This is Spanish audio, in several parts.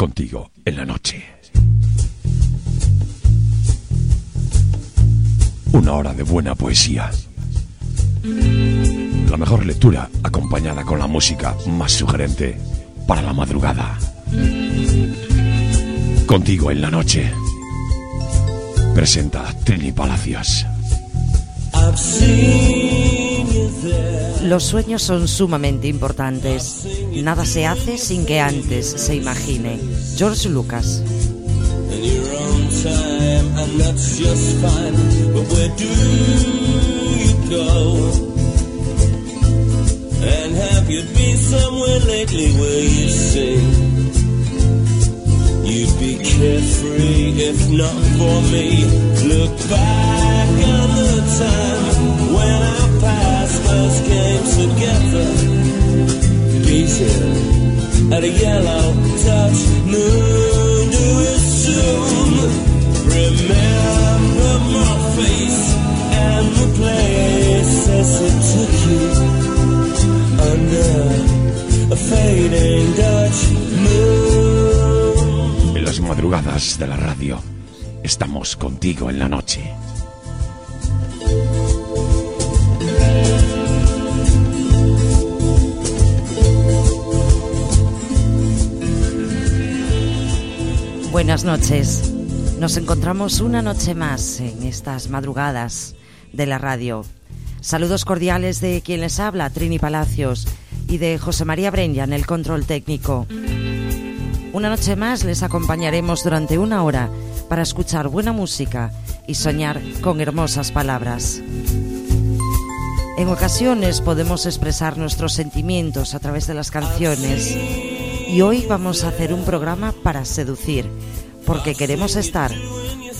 contigo en la noche. Una hora de buena poesía. La mejor lectura acompañada con la música más sugerente para la madrugada. Contigo en la noche. Presenta Trini Palacios. Los sueños son sumamente importantes. Nada se hace sin que antes se imagine. George Lucas. And have you been somewhere lately where you sing? You'd be carefree if not for me. Look back on the time when our past us came together. Yellow moon. Remember my face and the it took you a fading Dutch moon. En las madrugadas de la radio, estamos contigo en la noche. Buenas noches. Nos encontramos una noche más en estas madrugadas de la radio. Saludos cordiales de quien les habla, Trini Palacios, y de José María Brenya en el control técnico. Una noche más les acompañaremos durante una hora para escuchar buena música y soñar con hermosas palabras. En ocasiones podemos expresar nuestros sentimientos a través de las canciones y hoy vamos a hacer un programa para seducir, porque queremos estar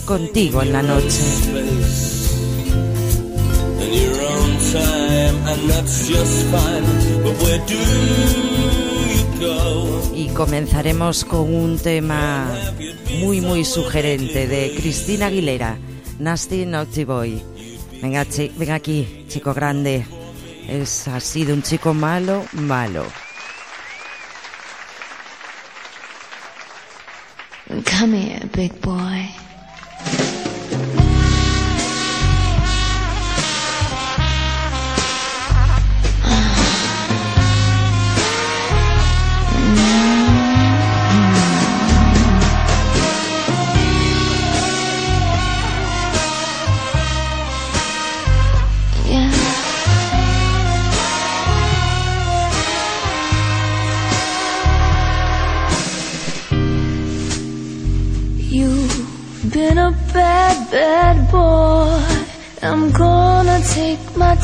contigo en la noche. Y comenzaremos con un tema muy muy sugerente de Cristina Aguilera, Nasty Naughty Boy. Venga, chi- venga aquí, chico grande. Es, ha sido un chico malo, malo. Come here, big boy.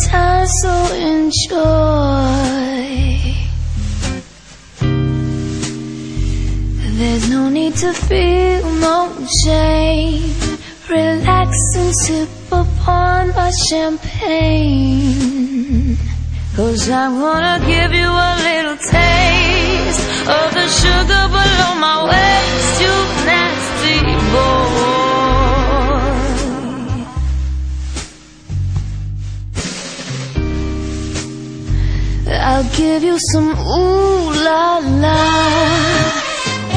Time, so enjoy. There's no need to feel no shame. Relax and sip upon my champagne. Cause I'm gonna give you a little taste of the sugar below my waist, you nasty boy. I'll give you some ooh la la.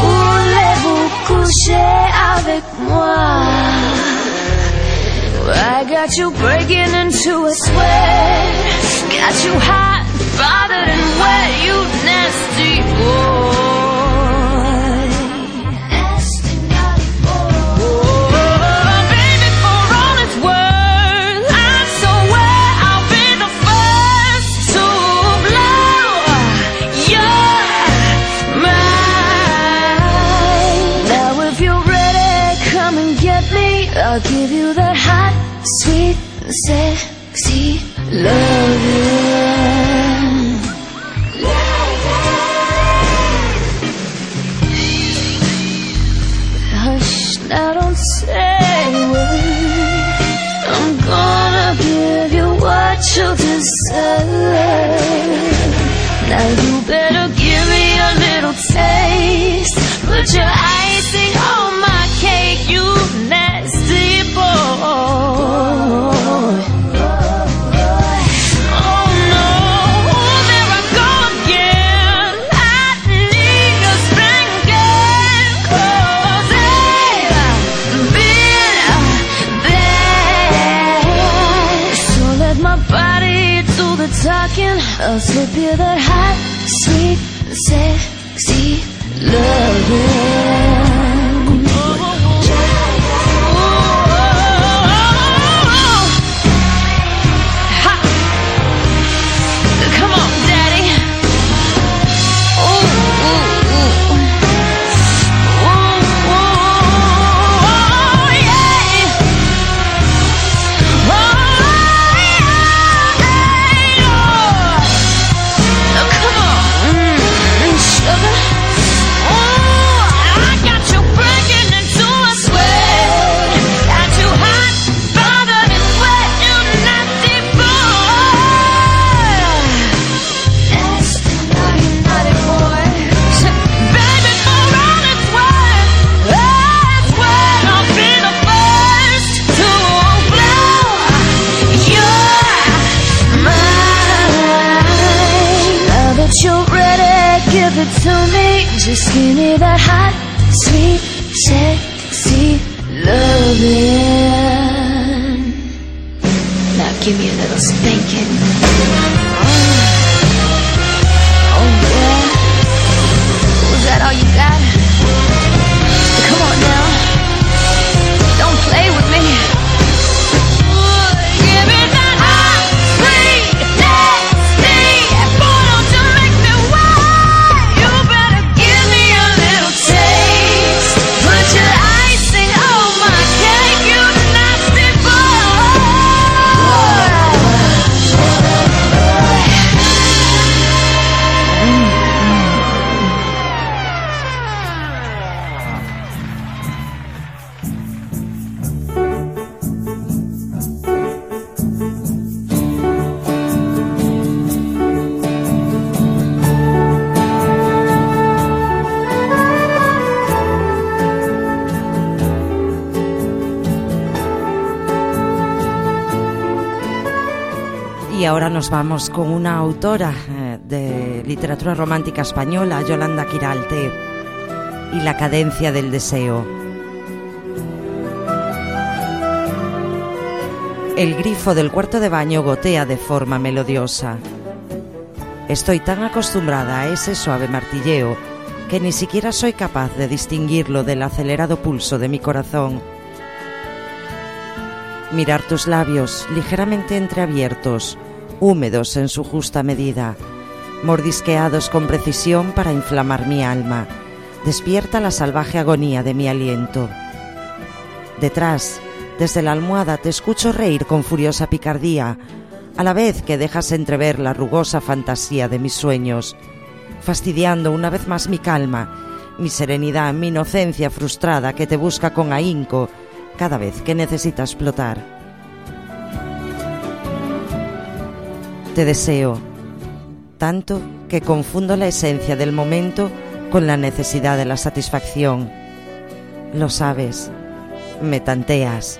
Voulez-vous coucher avec moi? I got you breaking into a sweat. Got you hot, bothered and wet, you nasty boy. Sexy love. I'll would you that hot, sweet, sexy loving. Me a little spanking. Oh yeah. Was that all you got? Nos vamos con una autora eh, de literatura romántica española, Yolanda Quiralte, y la cadencia del deseo. El grifo del cuarto de baño gotea de forma melodiosa. Estoy tan acostumbrada a ese suave martilleo que ni siquiera soy capaz de distinguirlo del acelerado pulso de mi corazón. Mirar tus labios ligeramente entreabiertos, húmedos en su justa medida, mordisqueados con precisión para inflamar mi alma, despierta la salvaje agonía de mi aliento. Detrás, desde la almohada, te escucho reír con furiosa picardía, a la vez que dejas entrever la rugosa fantasía de mis sueños, fastidiando una vez más mi calma, mi serenidad, mi inocencia frustrada que te busca con ahínco cada vez que necesita explotar. Deseo, tanto que confundo la esencia del momento con la necesidad de la satisfacción. Lo sabes, me tanteas.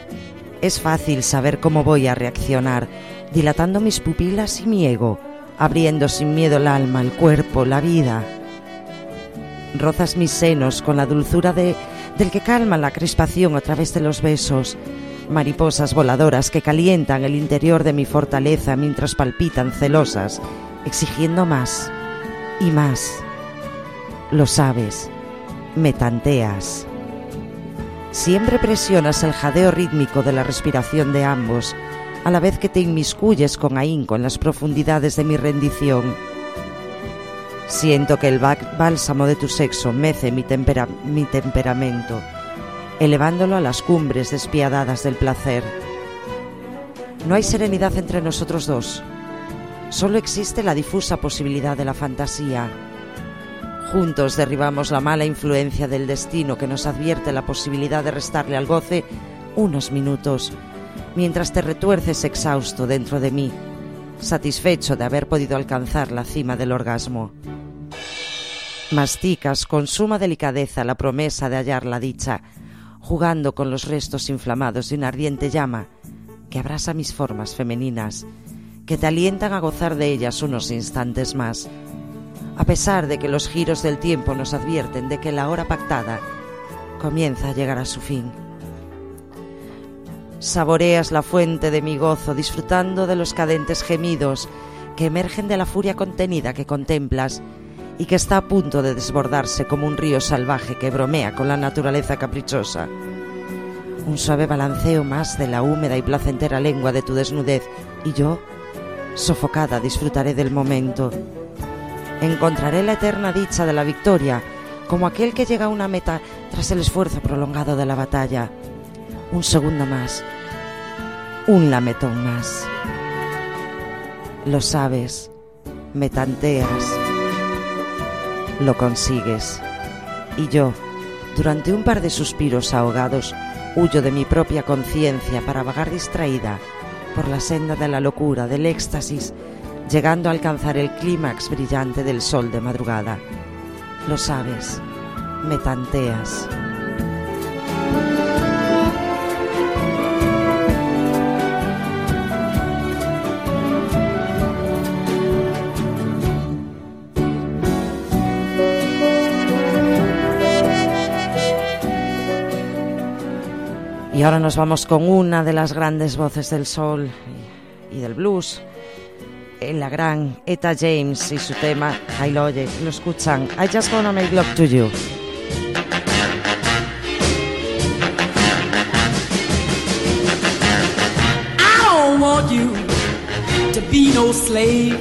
Es fácil saber cómo voy a reaccionar, dilatando mis pupilas y mi ego, abriendo sin miedo el alma, el cuerpo, la vida. Rozas mis senos con la dulzura de, del que calma la crispación a través de los besos, mariposas voladoras que calientan el interior de mi fortaleza mientras palpitan celosas, exigiendo más y más. Lo sabes, me tanteas. Siempre presionas el jadeo rítmico de la respiración de ambos, a la vez que te inmiscuyes con ahínco en las profundidades de mi rendición. Siento que el bálsamo de tu sexo mece mi, tempera mi temperamento, elevándolo a las cumbres despiadadas del placer. No hay serenidad entre nosotros dos, solo existe la difusa posibilidad de la fantasía. Juntos derribamos la mala influencia del destino que nos advierte la posibilidad de restarle al goce unos minutos, mientras te retuerces exhausto dentro de mí, satisfecho de haber podido alcanzar la cima del orgasmo. Masticas con suma delicadeza la promesa de hallar la dicha, jugando con los restos inflamados de una ardiente llama que abrasa mis formas femeninas, que te alientan a gozar de ellas unos instantes más, a pesar de que los giros del tiempo nos advierten de que la hora pactada comienza a llegar a su fin. Saboreas la fuente de mi gozo disfrutando de los cadentes gemidos que emergen de la furia contenida que contemplas y que está a punto de desbordarse como un río salvaje que bromea con la naturaleza caprichosa. Un suave balanceo más de la húmeda y placentera lengua de tu desnudez y yo, sofocada, disfrutaré del momento. Encontraré la eterna dicha de la victoria, como aquel que llega a una meta tras el esfuerzo prolongado de la batalla. Un segundo más, un lametón más. Lo sabes, me tanteas, lo consigues. Y yo, durante un par de suspiros ahogados, huyo de mi propia conciencia para vagar distraída por la senda de la locura, del éxtasis, llegando a alcanzar el clímax brillante del sol de madrugada. Lo sabes, me tanteas. Y ahora nos vamos con una de las grandes voces del soul y, del blues, la gran Eta James y su tema, ahí lo oye, lo escuchan, I just wanna make love to you. I don't want you to be no slave.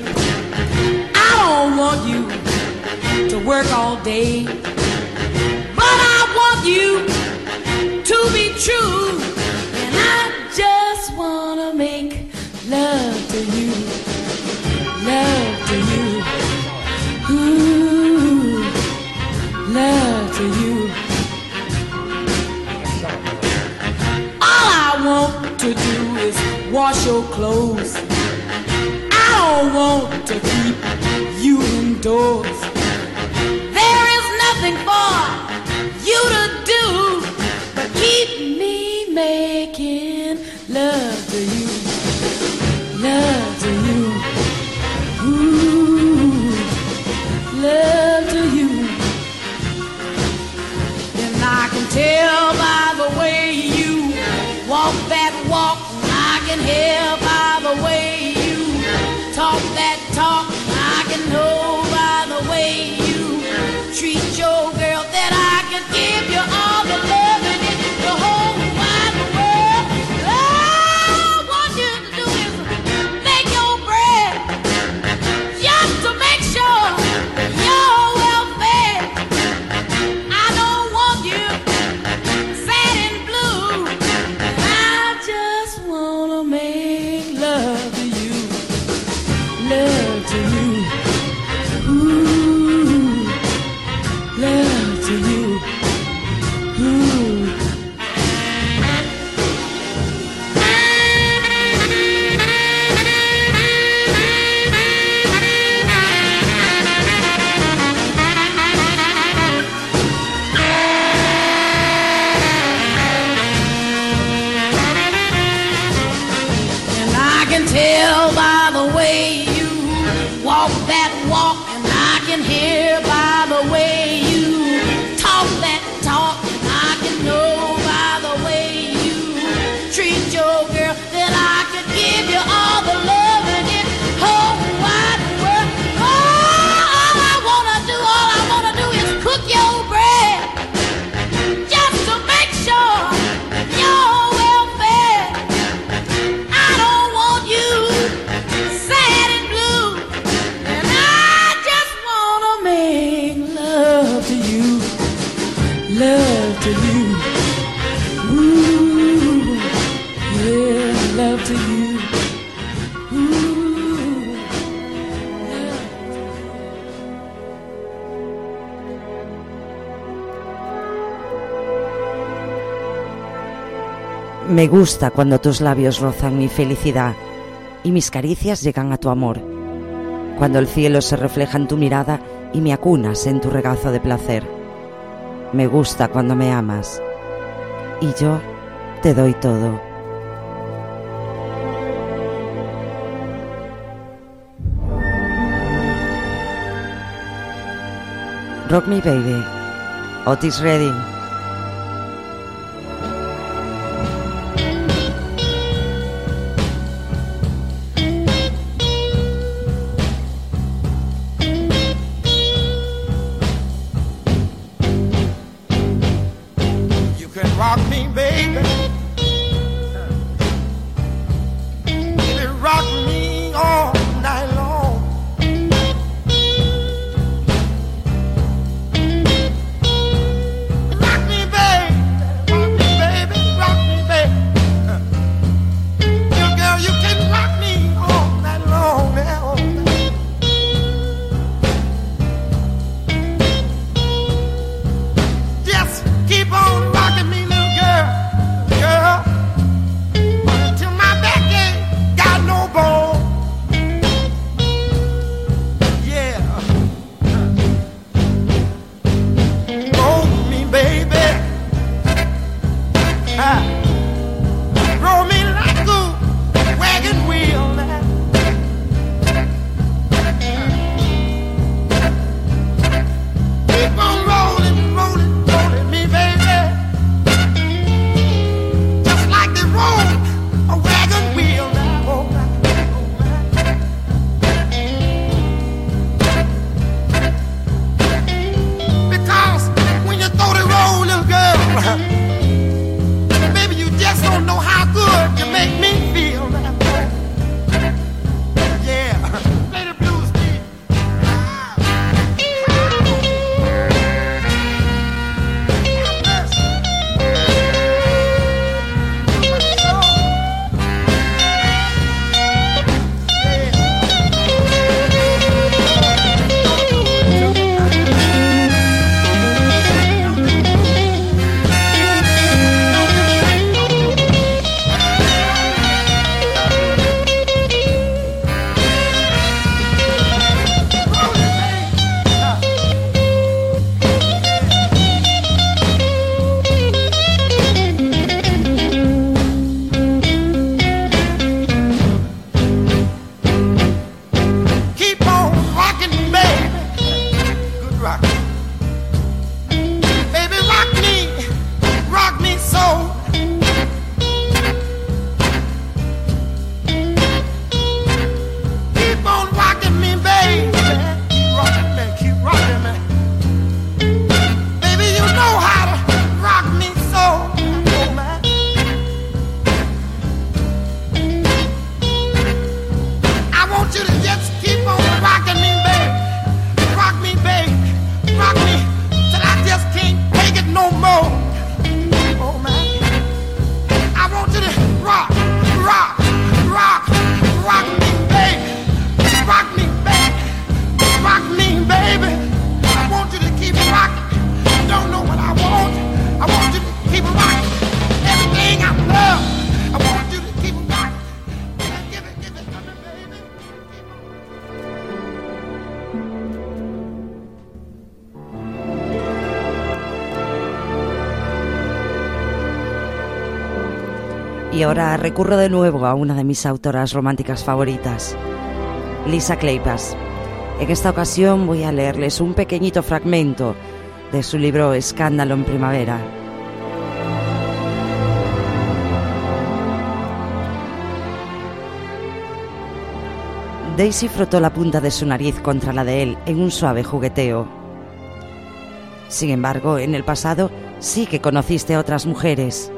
I don't want you to work all day. Wash your clothes. I don't want to keep you indoors. There is nothing for you to do but keep me making I Me gusta cuando tus labios rozan mi felicidad y mis caricias llegan a tu amor. Cuando el cielo se refleja en tu mirada y me acunas en tu regazo de placer. Me gusta cuando me amas y yo te doy todo. Rock Me Baby, Otis Redding. Y ahora recurro de nuevo a una de mis autoras románticas favoritas, Lisa Kleypas. En esta ocasión voy a leerles un pequeñito fragmento de su libro Escándalo en Primavera. Daisy frotó la punta de su nariz contra la de él en un suave jugueteo. Sin embargo, en el pasado sí que conociste a otras mujeres.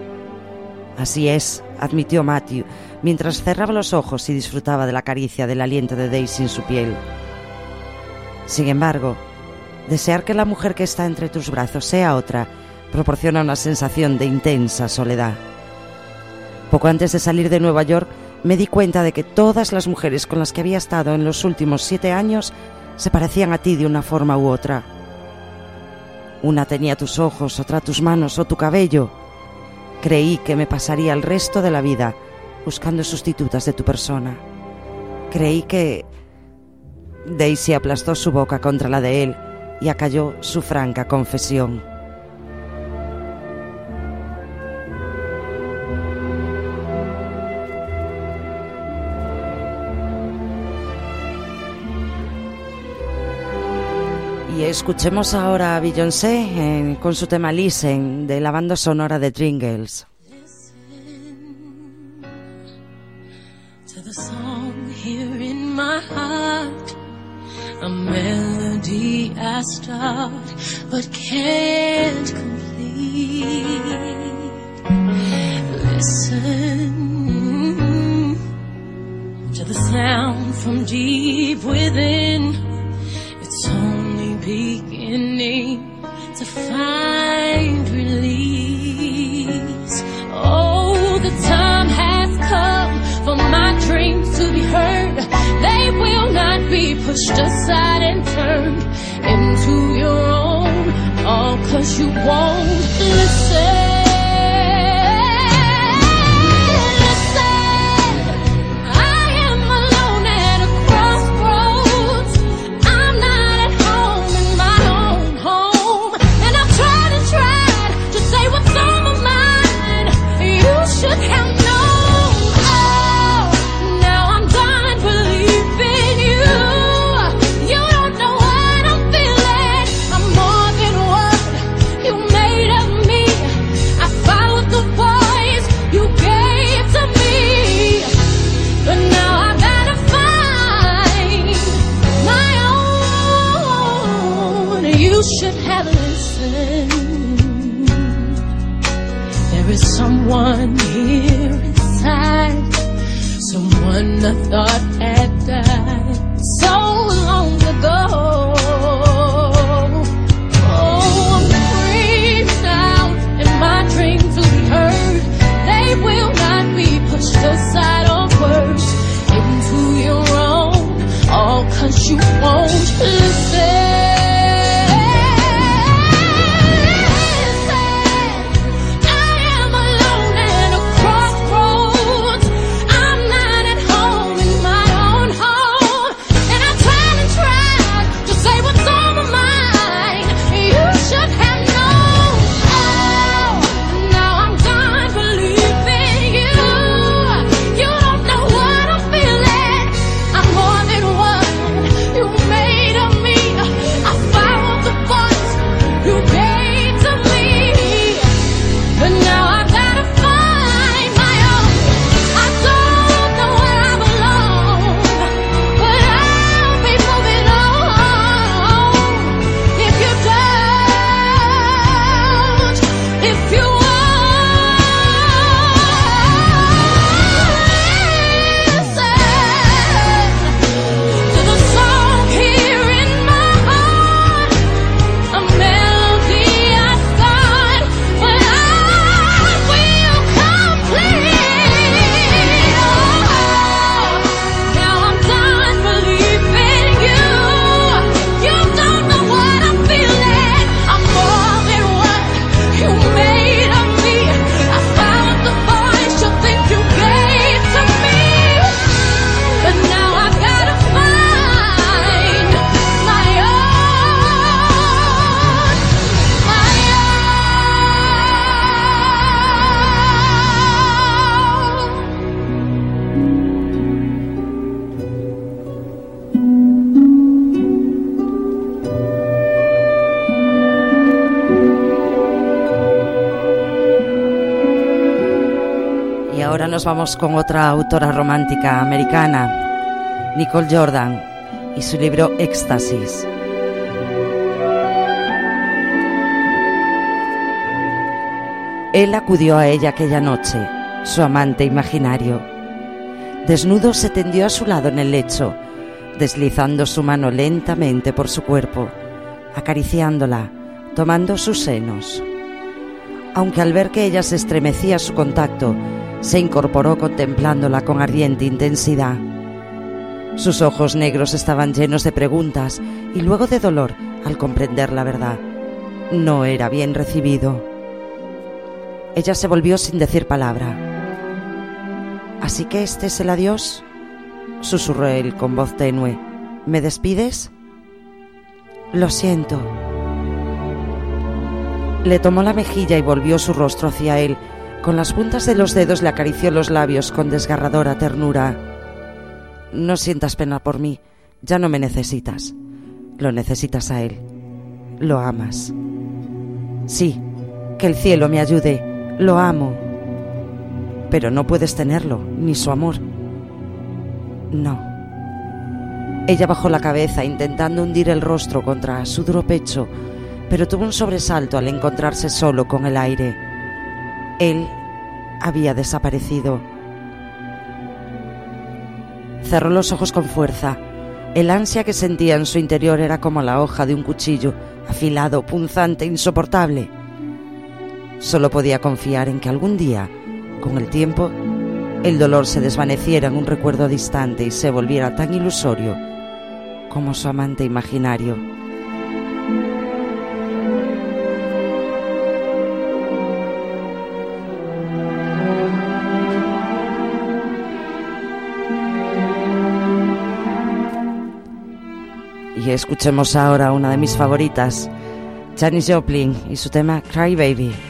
Así es, admitió Matthew, mientras cerraba los ojos y disfrutaba de la caricia del aliento de Daisy en su piel. Sin embargo, desear que la mujer que está entre tus brazos sea otra proporciona una sensación de intensa soledad. Poco antes de salir de Nueva York, me di cuenta de que todas las mujeres con las que había estado en los últimos siete años se parecían a ti de una forma u otra. Una tenía tus ojos, otra tus manos o tu cabello. Creí que me pasaría el resto de la vida buscando sustitutas de tu persona. Creí que... Daisy aplastó su boca contra la de él y acalló su franca confesión. Escuchemos ahora a Beyoncé con su tema Listen de la banda sonora de Tringles. the song here in my heart. A melody I start but can't complete. Listen to the sound from deep within. It's only beginning to find release. Oh, the time has come for my dreams to be heard. They will not be pushed aside and turned into your own. All cause you won't vamos con otra autora romántica americana, Nicole Jordan, y su libro Éxtasis. Él acudió a ella aquella noche, su amante imaginario. Desnudo se tendió a su lado en el lecho, deslizando su mano lentamente por su cuerpo, acariciándola, tomando sus senos. Aunque al ver que ella se estremecía a su contacto, se incorporó contemplándola con ardiente intensidad. Sus ojos negros estaban llenos de preguntas y luego de dolor al comprender la verdad. No era bien recibido. Ella se volvió sin decir palabra. ¿Así que este es el adiós? susurró él con voz tenue. ¿Me despides? Lo siento. Le tomó la mejilla y volvió su rostro hacia él. Con las puntas de los dedos le acarició los labios con desgarradora ternura. No sientas pena por mí. Ya no me necesitas. Lo necesitas a él. Lo amas. Sí, que el cielo me ayude. Lo amo. Pero no puedes tenerlo, ni su amor. No. Ella bajó la cabeza intentando hundir el rostro contra su duro pecho, pero tuvo un sobresalto al encontrarse solo con el aire. Él había desaparecido. Cerró los ojos con fuerza. El ansia que sentía en su interior era como la hoja de un cuchillo, afilado, punzante, insoportable. Solo podía confiar en que algún día, con el tiempo, el dolor se desvaneciera en un recuerdo distante y se volviera tan ilusorio como su amante imaginario. Y escuchemos ahora una de mis favoritas, Janis Joplin y su tema Cry Baby.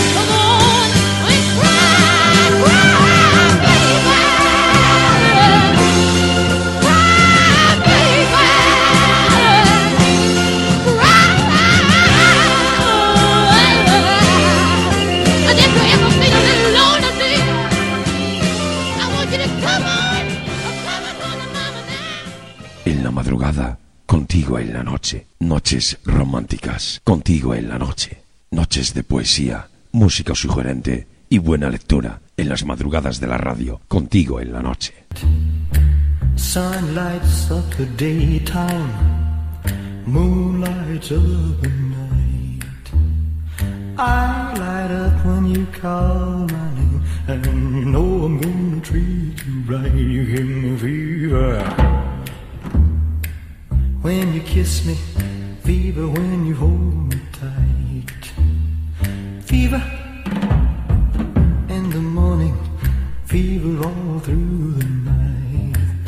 madrugada, contigo en la noche. Noches románticas, contigo en la noche. Noches de poesía, música sugerente y buena lectura en las madrugadas de la radio, contigo en la noche. When you kiss me, fever when you hold me tight. Fever in the morning, fever all through the night.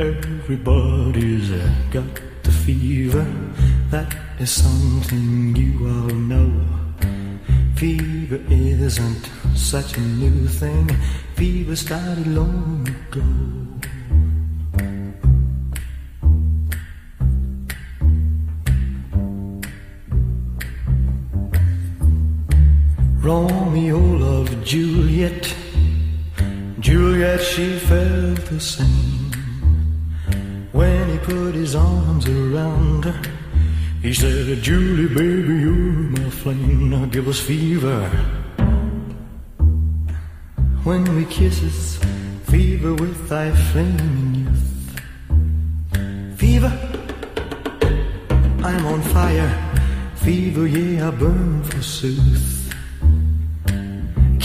Everybody's uh, got the fever. That is something you all know. Fever isn't such a new thing. Fever started long ago. Juliet. Juliet, she felt the same. When he put his arms around her, he said, Julie, baby, you're my flame. Now give us fever. When we kisses, fever with thy flaming youth. Fever, I'm on fire. Fever, yeah, I burn forsooth.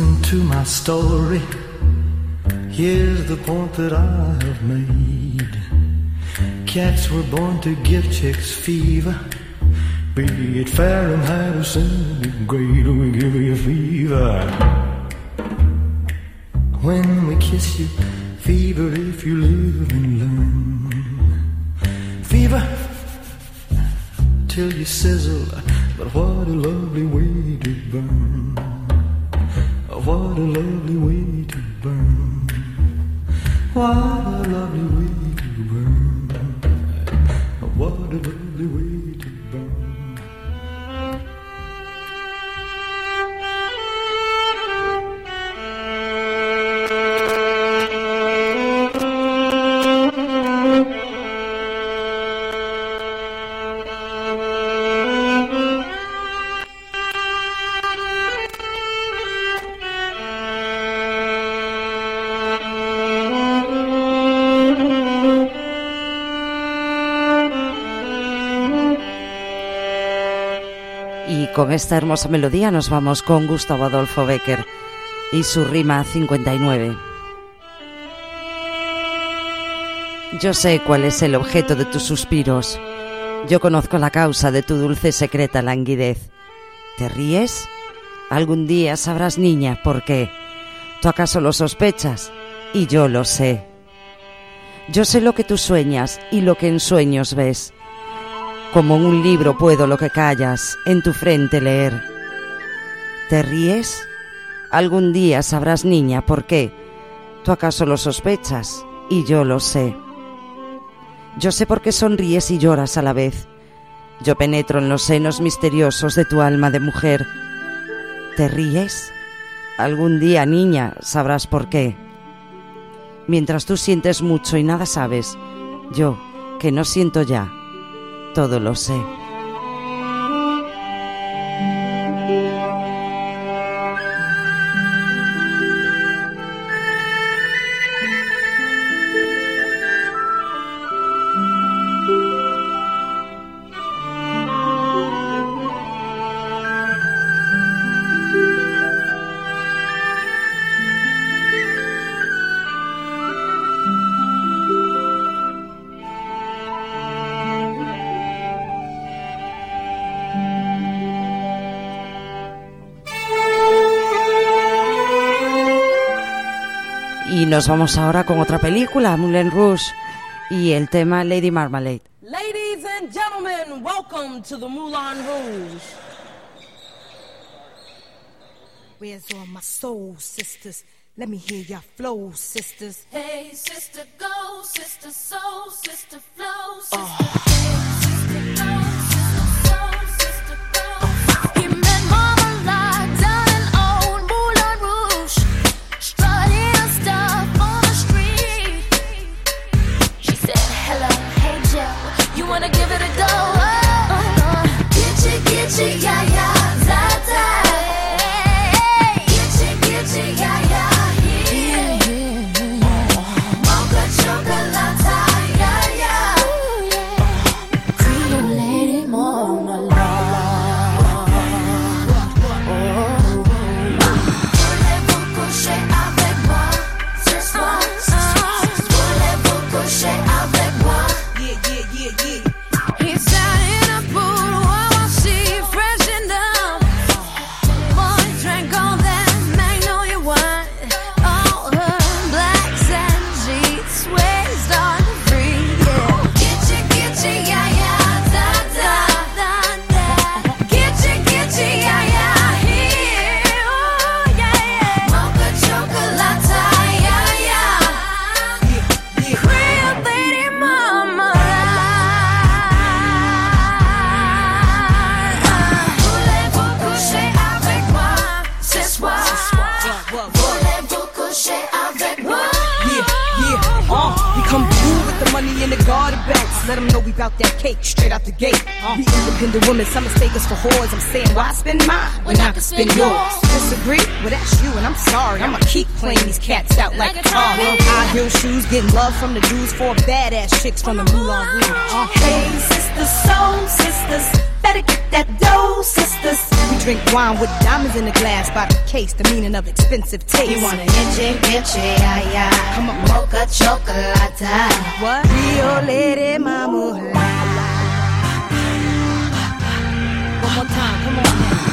Listen to my story. Here's the point that I have made. Cats were born to give chicks fever. Be it Fahrenheit or centigrade, we give you fever. When we kiss you, fever if you live and learn. Fever till you sizzle, but what a lovely way to burn. What a lovely way to burn. What a lovely way to burn. What a con esta hermosa melodía nos vamos con Gustavo Adolfo Becker y su rima 59. Yo sé cuál es el objeto de tus suspiros. Yo conozco la causa de tu dulce secreta languidez. ¿Te ríes? Algún día sabrás, niña, por qué. ¿Tú acaso lo sospechas? Y yo lo sé. Yo sé lo que tú sueñas y lo que en sueños ves. Como un libro puedo lo que callas en tu frente leer. ¿Te ríes? Algún día sabrás, niña, por qué. ¿Tú acaso lo sospechas? Y yo lo sé. Yo sé por qué sonríes y lloras a la vez. Yo penetro en los senos misteriosos de tu alma de mujer. ¿Te ríes? Algún día, niña, sabrás por qué. Mientras tú sientes mucho y nada sabes, yo, que no siento ya, todo lo sé. Nos vamos ahora con otra película, Moulin Rouge, y el tema Lady Marmalade. Ladies and gentlemen, welcome to the Moulin Rouge. Where's all my soul sisters? Let me hear your flow, sisters. Hey, sister, go, sister, soul, sister, flow, sister. Hey, from the Moulin Rouge. Uh, hey, sisters, soul sisters, better get that dough, sisters. We drink wine with diamonds in the glass by the case, the meaning of expensive taste. You wanna itchy, itchy, ay, ay. Come on, Mocha chocolate. What? Rio Lady Mama. One more time, come on.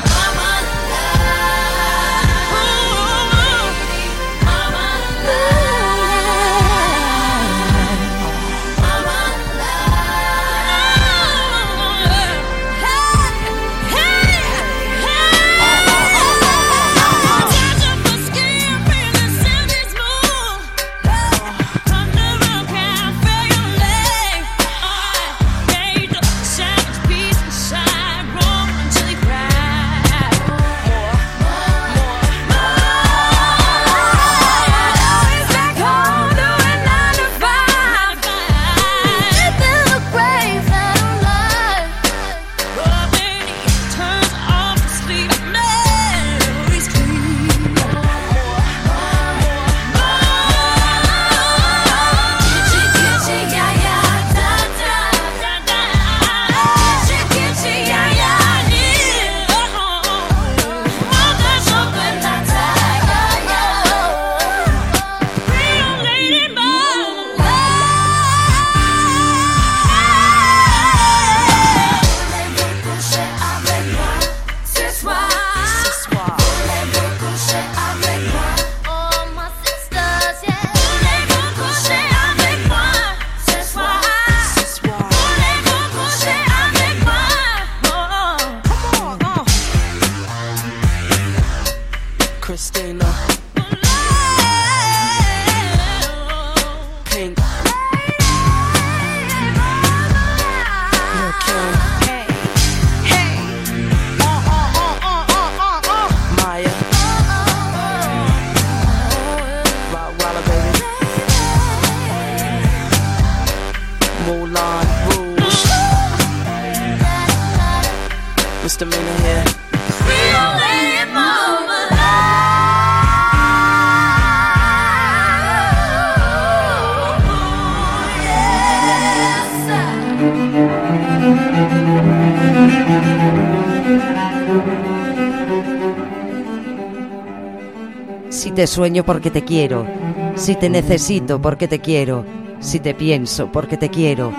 Sueño porque te quiero, si te necesito porque te quiero, si te pienso porque te quiero,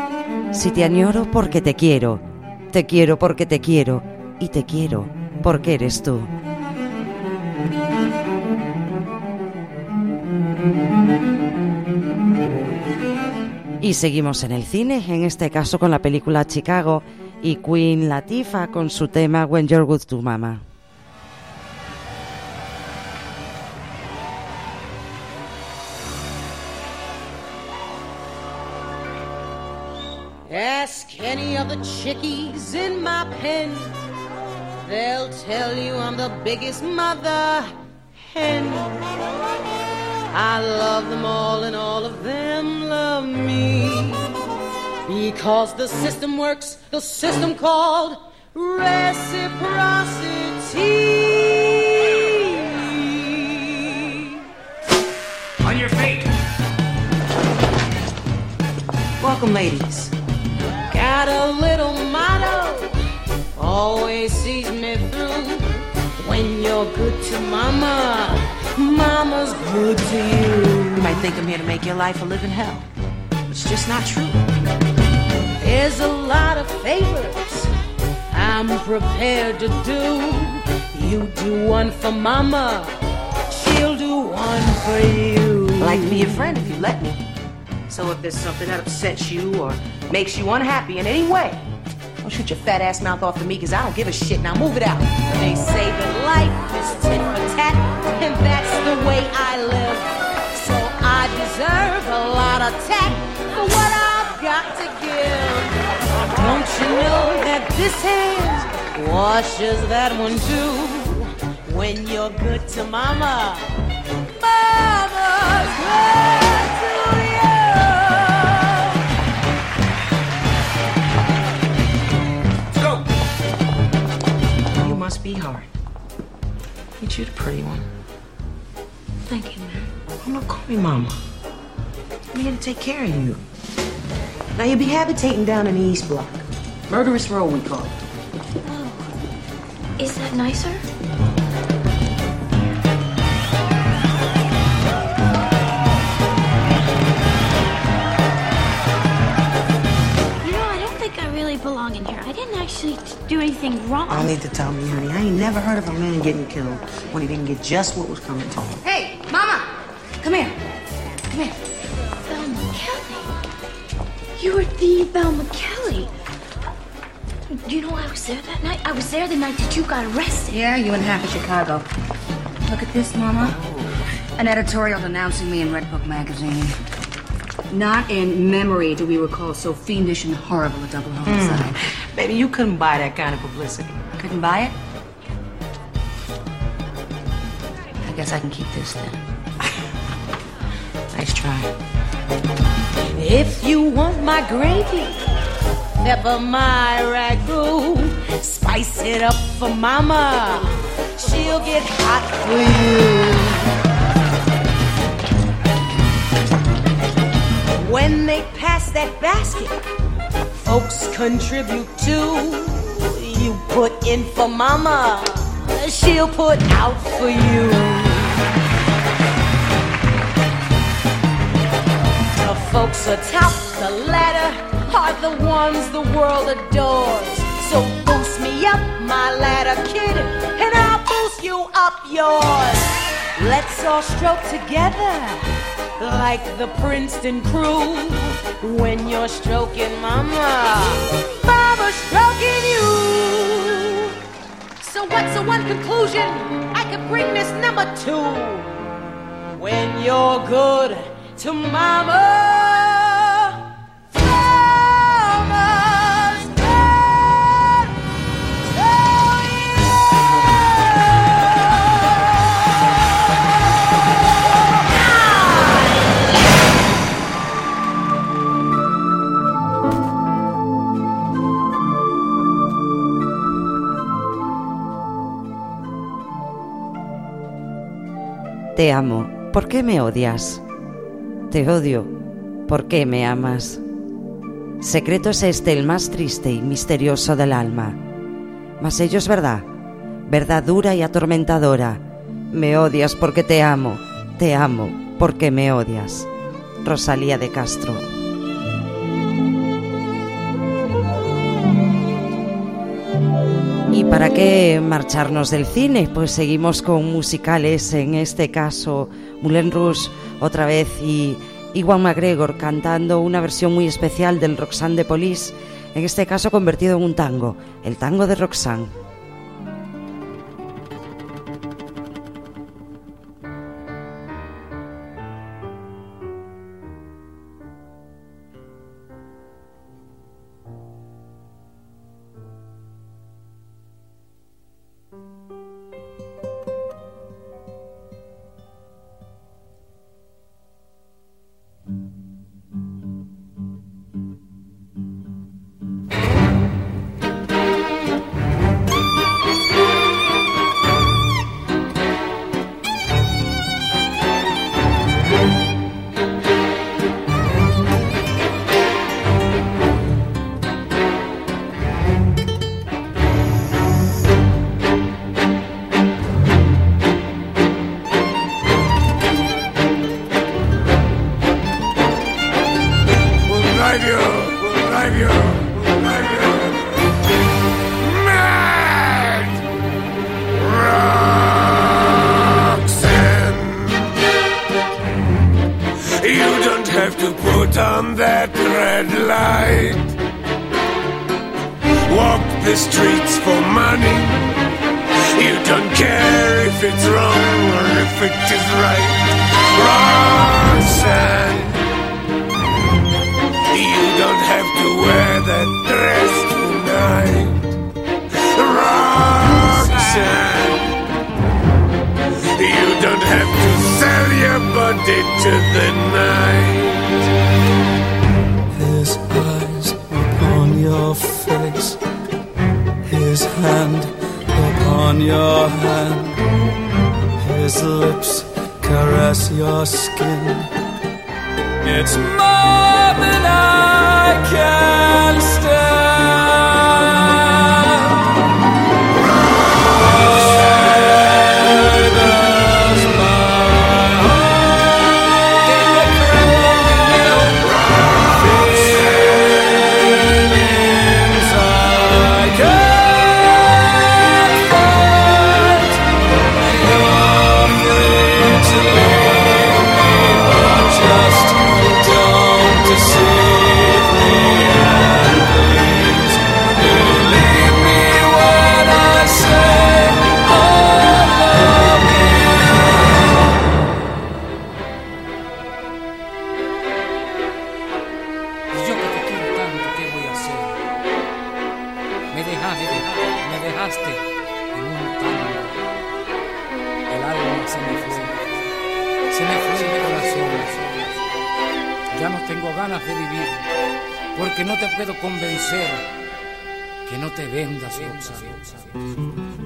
si te añoro porque te quiero, te quiero porque te quiero. Y te quiero porque eres tú. Y seguimos en el cine, en este caso con la película Chicago y Queen Latifah con su tema When You're Good to Mama. Ask any of the chickies in my pen. They'll tell you I'm the biggest mother hen. I love them all and all of them love me. Because the system works, the system called reciprocity. On your feet. Welcome, ladies. Got a little motto, always sees me through. When you're good to mama, mama's good to you. You might think I'm here to make your life a living hell. It's just not true. There's a lot of favors I'm prepared to do. You do one for mama, she'll do one for you. Like be your friend if you let me. So if there's something that upsets you or makes you unhappy in any way, don't shoot your fat ass mouth off to me because I don't give a shit. Now move it out. They say that life is tit for tat, and that's the way I live. So I deserve a lot of tact for what I've got to give. Don't you know that this hand washes that one too? When you're good to mama, mama's good sorry. Ain't you the pretty one? Thank you, ma'am. Oh, no, call me mama. I'm here to take care of you. Now, you'll be habitating down in the East Block. Murderous Row, we call it. Oh. Is that nicer? In here. I didn't actually do anything wrong. I don't need to tell me, honey. I ain't never heard of a man getting killed when he didn't get just what was coming to him. Hey, Mama! Come here. Come here. Velma Kelly. You were the Velma Kelly. Do you know I was there that night? I was there the night that you got arrested. Yeah, you in half of Chicago. Look at this, Mama. An editorial denouncing me in Red Book magazine. Not in memory do we recall so fiendish and horrible a double homicide. Hmm. Baby, you couldn't buy that kind of publicity. Couldn't buy it? I guess I can keep this then. Nice try. If you want my gravy, pepper my ragu, spice it up for mama. She'll get hot for you. When they pass that basket, folks contribute too. You put in for mama, she'll put out for you. The folks atop the ladder are the ones the world adores. So boost me up my ladder, kid, and I'll you up yours. Let's all stroke together like the Princeton crew. When you're stroking mama, mama stroking you. So what's the one conclusion I could bring this number two? When you're good to mama. Te amo. ¿Por qué me odias? Te odio. ¿Por qué me amas? Secreto es este el más triste y misterioso del alma. Mas ello es verdad, verdad dura y atormentadora. Me odias porque te amo, te amo porque me odias. Rosalía de Castro. Para qué marcharnos del cine? Pues seguimos con musicales, en este caso Moulin Rouge otra vez y Iwan McGregor cantando una versión muy especial del Roxanne de Police, en este caso convertido en un tango, el tango de Roxanne. Body to the night. His eyes upon your face, his hand upon your hand, his lips caress your skin. It's more than I can stand. Te puedo convencer que no te vendas, Roxana.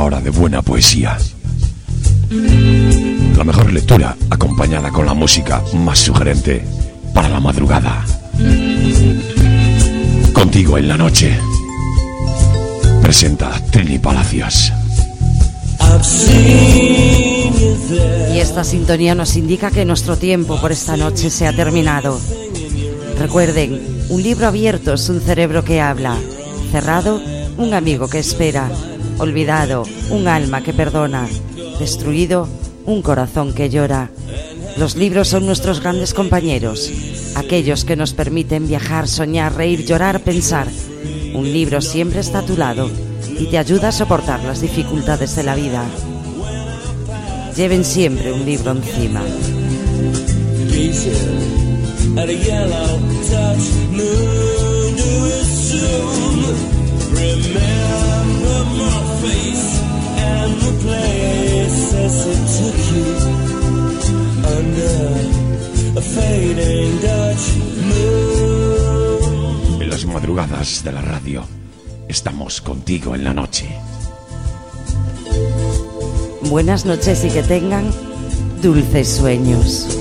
Hora de buena poesía. La mejor lectura acompañada con la música más sugerente para la madrugada. Contigo en la noche. Presenta Trini Palacios. Y esta sintonía nos indica que nuestro tiempo por esta noche se ha terminado. Recuerden, un libro abierto es un cerebro que habla, cerrado, un amigo que espera, olvidado, un alma que perdona, destruido, un corazón que llora. Los libros son nuestros grandes compañeros, aquellos que nos permiten viajar, soñar, reír, llorar, pensar. Un libro siempre está a tu lado y te ayuda a soportar las dificultades de la vida. Lleven siempre un libro encima. Face and the places it took you under a fading Dutch moon. En las madrugadas de la radio. Estamos contigo en la noche. Buenas noches y que tengan dulces sueños.